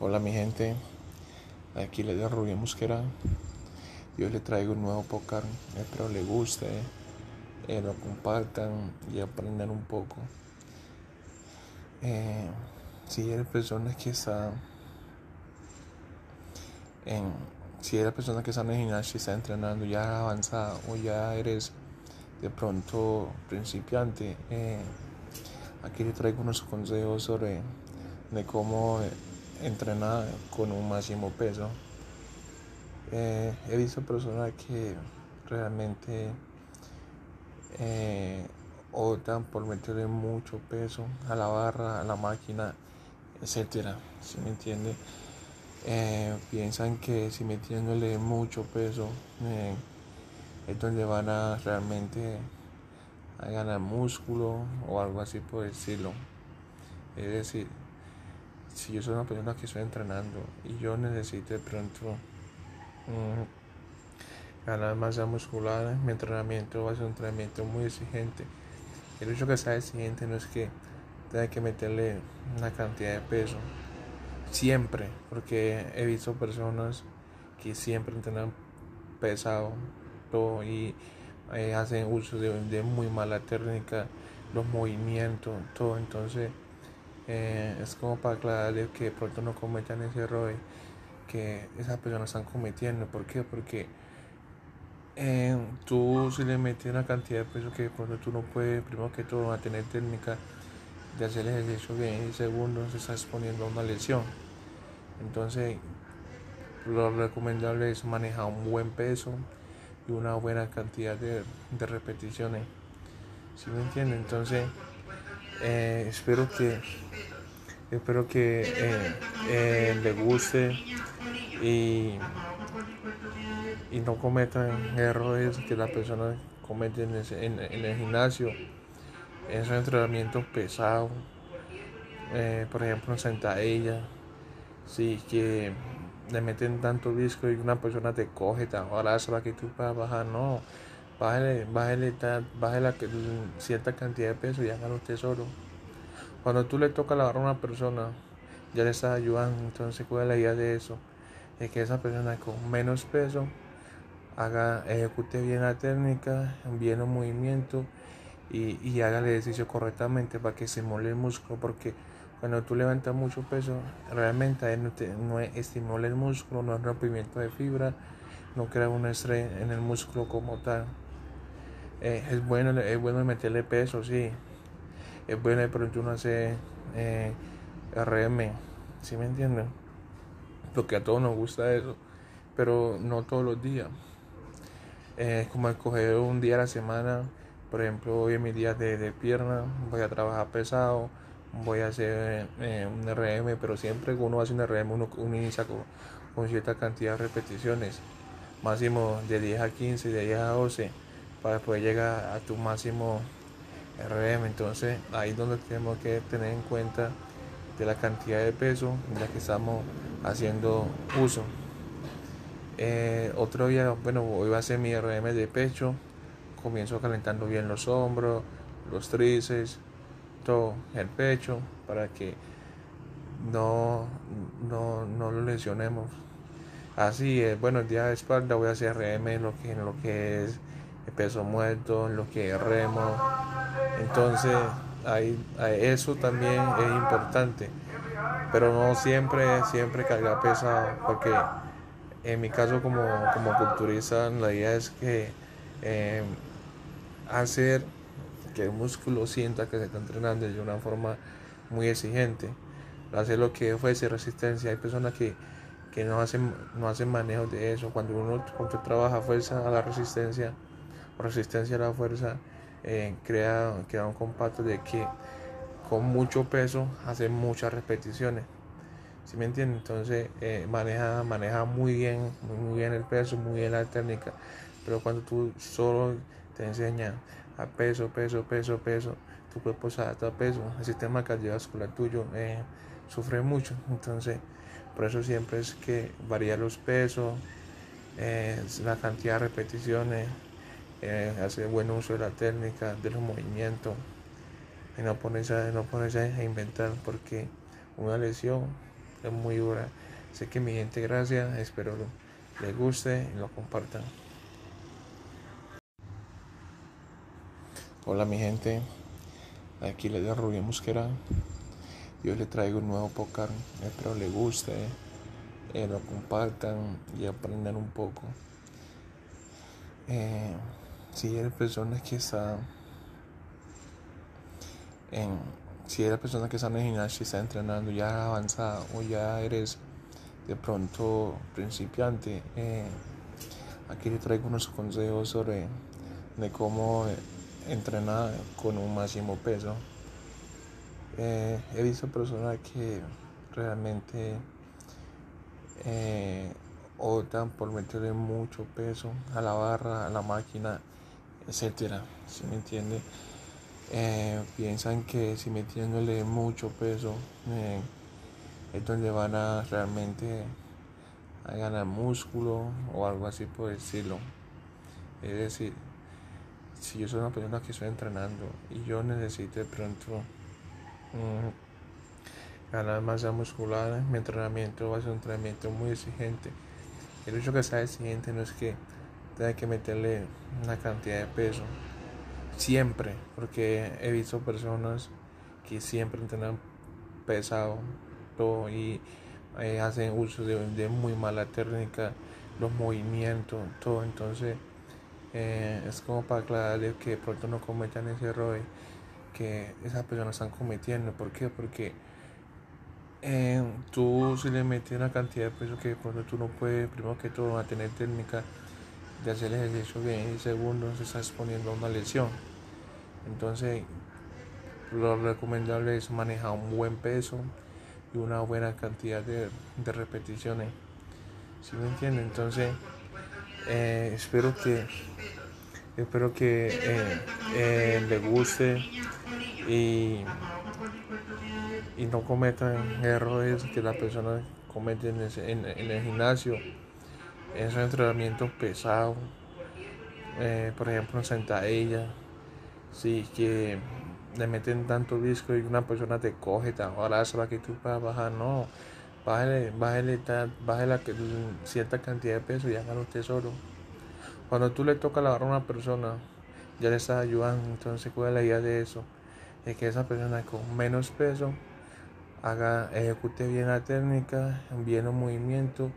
Hola mi gente, aquí les doy Rubio Musquera. Yo les traigo un nuevo podcast, espero les guste, eh, lo compartan y aprendan un poco. Eh, si eres persona que está en, si eres persona que está en el gimnasio, está entrenando ya avanzada o ya eres de pronto principiante, eh, aquí les traigo unos consejos sobre de cómo entrenar con un máximo peso. Eh, he visto personas que realmente eh, optan por meterle mucho peso a la barra, a la máquina, etcétera. Si me entiende? Eh, piensan que si metiéndole mucho peso es donde van a realmente a ganar músculo o algo así por decirlo. Es decir, si yo soy una persona que estoy entrenando y yo necesito de pronto mm, ganar masa muscular, mi entrenamiento va a ser un entrenamiento muy exigente. El hecho que sea exigente no es que tenga que meterle una cantidad de peso. Siempre, porque he visto personas que siempre entrenan pesado y eh, hacen uso de, de muy mala técnica, los movimientos, todo. Entonces, eh, es como para aclararles que de pronto no cometan ese error que esas personas están cometiendo. ¿Por qué? Porque eh, tú si le metes una cantidad de peso que de pronto tú no puedes, primero que todo, mantener técnica de hacer el ejercicio bien y segundo, se está exponiendo a una lesión. Entonces, lo recomendable es manejar un buen peso y una buena cantidad de, de repeticiones. ¿Sí me entienden? Entonces, eh, espero que espero que eh, eh, le guste y, y, no cometan errores que la persona comete en, en, el gimnasio. Esos entrenamientos pesados por ejemplo en sentadilla sí que le meten tanto disco y una persona te coge te abraza para que tú puedas bajar no bájale, bájale, bájale cierta cantidad de peso y hágalo usted solo. Cuando tú le tocas la a una persona, ya le estás ayudando. Entonces, ¿cuál es la idea de eso? Es que esa persona con menos peso haga, ejecute bien la técnica, bien los movimientos y, y haga el ejercicio correctamente para que se el músculo. Porque cuando tú levantas mucho peso, realmente no, estimula el músculo, no es rompimiento de fibra, no crea un estrés en el músculo como tal. Eh, es bueno es bueno meterle peso sí. Es bueno de pronto uno hace eh, RM ¿sí me entienden? porque a todos nos gusta eso pero no todos los días. Es como escoger un día a la semana por ejemplo hoy es mi día de, de pierna voy a trabajar pesado voy a hacer eh, un RM pero siempre uno hace un RM uno, inicia con, con cierta cantidad de repeticiones. Máximo de 10 a 15 de 10 a 12 para poder llegar a tu máximo RM. Entonces ahí es donde tenemos que tener en cuenta de la cantidad de peso en la que estamos haciendo uso. Eh, otro día, bueno, hoy va a ser mi RM de pecho. Comienzo calentando bien los hombros, los tríceps, todo el pecho para que no, no, no lo lesionemos. Así es, bueno, el día de espalda voy a hacer RM lo que, lo que es peso muerto, lo que remo. Entonces, ahí, eso también es importante. Pero no siempre, siempre cargar pesado, porque en mi caso como, como culturista, la idea es que eh, hacer que el músculo sienta que se está entrenando de una forma muy exigente. Hacer lo que fuese resistencia. Hay personas que, que no, hacen, no hacen manejo de eso. Cuando uno, cuando trabaja fuerza a la resistencia, resistencia a la fuerza, eh, crea, crea, un compacto de que con mucho peso hace muchas repeticiones. ¿Sí me entienden? Entonces eh, maneja, maneja muy bien, muy bien el peso, muy bien la técnica. Pero cuando tú solo te enseñas a peso, peso, peso, peso, tu cuerpo se adapta a peso, el sistema cardiovascular tuyo eh, sufre mucho. Entonces, por eso siempre es que varía los pesos, la cantidad de repeticiones, eh, hacer buen uso de la técnica, de los movimientos, y no ponerse, no ponerse a inventar, porque una lesión es muy dura. Sé que mi gente, gracias, espero les guste y lo compartan. Hola mi gente, aquí les da Rubio Mosquera. Yo les traigo un nuevo podcast, espero les guste, eh, lo compartan y aprendan un poco. Eh, si eres persona que está en, si eres persona que está en el gimnasio y está entrenando ya avanzada o ya eres de pronto principiante, eh, aquí le traigo unos consejos sobre de cómo entrenar con un máximo peso. Eh, he visto personas que realmente eh, optan por meterle mucho peso a la barra, a la máquina, etcétera. Si me entiende? Eh, piensan que si metiéndole mucho peso eh, es donde van a realmente ganar músculo o algo así por decirlo. Es decir, si yo soy una persona que estoy entrenando y yo necesito de pronto mm, ganar masa muscular, mi entrenamiento va a ser un entrenamiento muy exigente. El hecho que sea exigente no es que tenga que meterle una cantidad de peso siempre, porque he visto personas que siempre entrenan pesado todo, y eh, hacen uso de, muy mala técnica, los movimientos, todo. Entonces, eh, es como para aclararles que pronto no cometan ese error que esas personas están cometiendo. ¿Por qué? Porque eh, tú si le metes una cantidad de peso que pronto tú no puedes, primero que todo, a tener técnica de hacer ejercicio bien y segundo se está exponiendo a una lesión. Entonces, lo recomendable es manejar un buen peso y una buena cantidad de, repeticiones. ¿Sí me entienden? Entonces, eh, espero que espero que eh, eh, le guste y, y no cometan errores que las personas cometen en, el gimnasio esos entrenamientos pesados por ejemplo en sentadilla sí que le meten tanto disco y una persona te coge, te abraza para que tú puedas bajar, no, bájale, bájale, bájale cierta cantidad de peso y hágalo usted solo. Cuando tú le tocas la a una persona, ya le estás ayudando, entonces cuál es la idea de eso, es que esa persona con menos peso haga, ejecute bien la técnica, bien los movimientos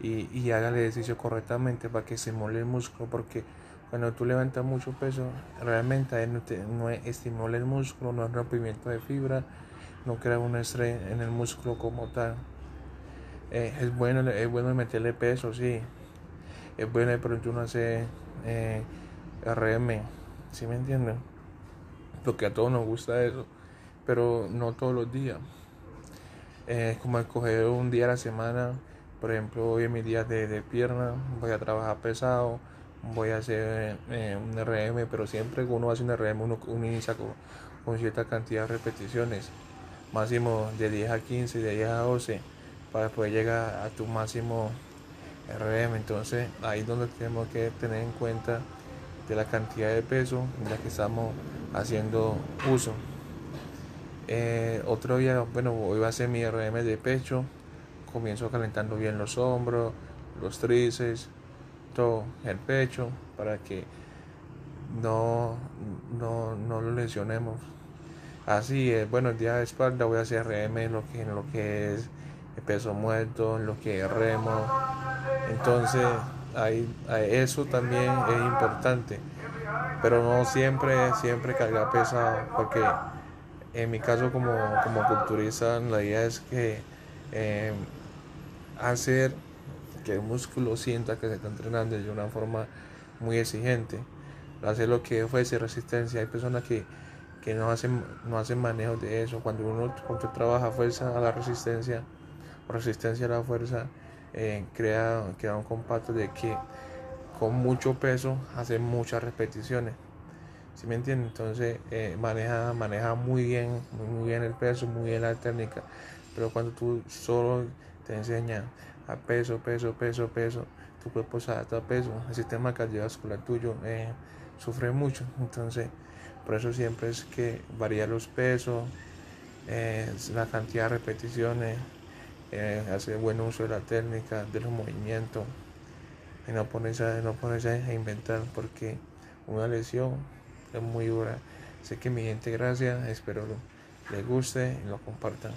y, y haga el ejercicio correctamente para que se mole el músculo, porque cuando tú levantas mucho peso, realmente no, no estimula el músculo, no hay rompimiento de fibra, no crea un estrés en el músculo como tal. Eh, es, bueno, es bueno meterle peso, sí. Es bueno de pronto uno hace eh, RM, ¿sí me entienden? Porque a todos nos gusta eso, pero no todos los días. Eh, es como escoger un día a la semana, por ejemplo, hoy es mi día de, de pierna, voy a trabajar pesado voy a hacer eh, un RM, pero siempre que uno hace un RM uno, inicia con, cierta cantidad de repeticiones, máximo de 10 a 15, de 10 a 12, para poder llegar a tu máximo RM. Entonces ahí es donde tenemos que tener en cuenta de la cantidad de peso en la que estamos haciendo uso. Eh, otro día, bueno, hoy va a ser mi RM de pecho, comienzo calentando bien los hombros, los tríceps, el pecho para que no, no, no lo lesionemos. Así es, bueno, el día de espalda voy a hacer RM en lo que, en lo que es el peso muerto, en lo que es remo. Entonces, ahí, eso también es importante. Pero no siempre, siempre cargar pesado, porque en mi caso como, como culturista, la idea es que eh, hacer que el músculo sienta que se está entrenando de una forma muy exigente. Hacer lo que fuese resistencia. Hay personas que, no, hacen, no hacen manejo de eso. Cuando uno cuando trabaja fuerza a la resistencia o resistencia a la fuerza, eh, crea, crea un compacto de que con mucho peso hace muchas repeticiones. ¿Sí me entienden? Entonces eh, maneja, maneja muy bien, muy bien el peso, muy bien la técnica. Pero cuando tú solo te enseñas a peso, peso, peso, peso, tu cuerpo se adapta a peso, el sistema cardiovascular tuyo eh, sufre mucho, entonces por eso siempre es que varía los pesos, eh, la cantidad de repeticiones eh, hacer buen uso de la técnica, de los movimientos, y no ponerse, no ponerse a inventar porque una lesión es muy dura. Sé que mi gente, gracias, espero les guste y lo compartan.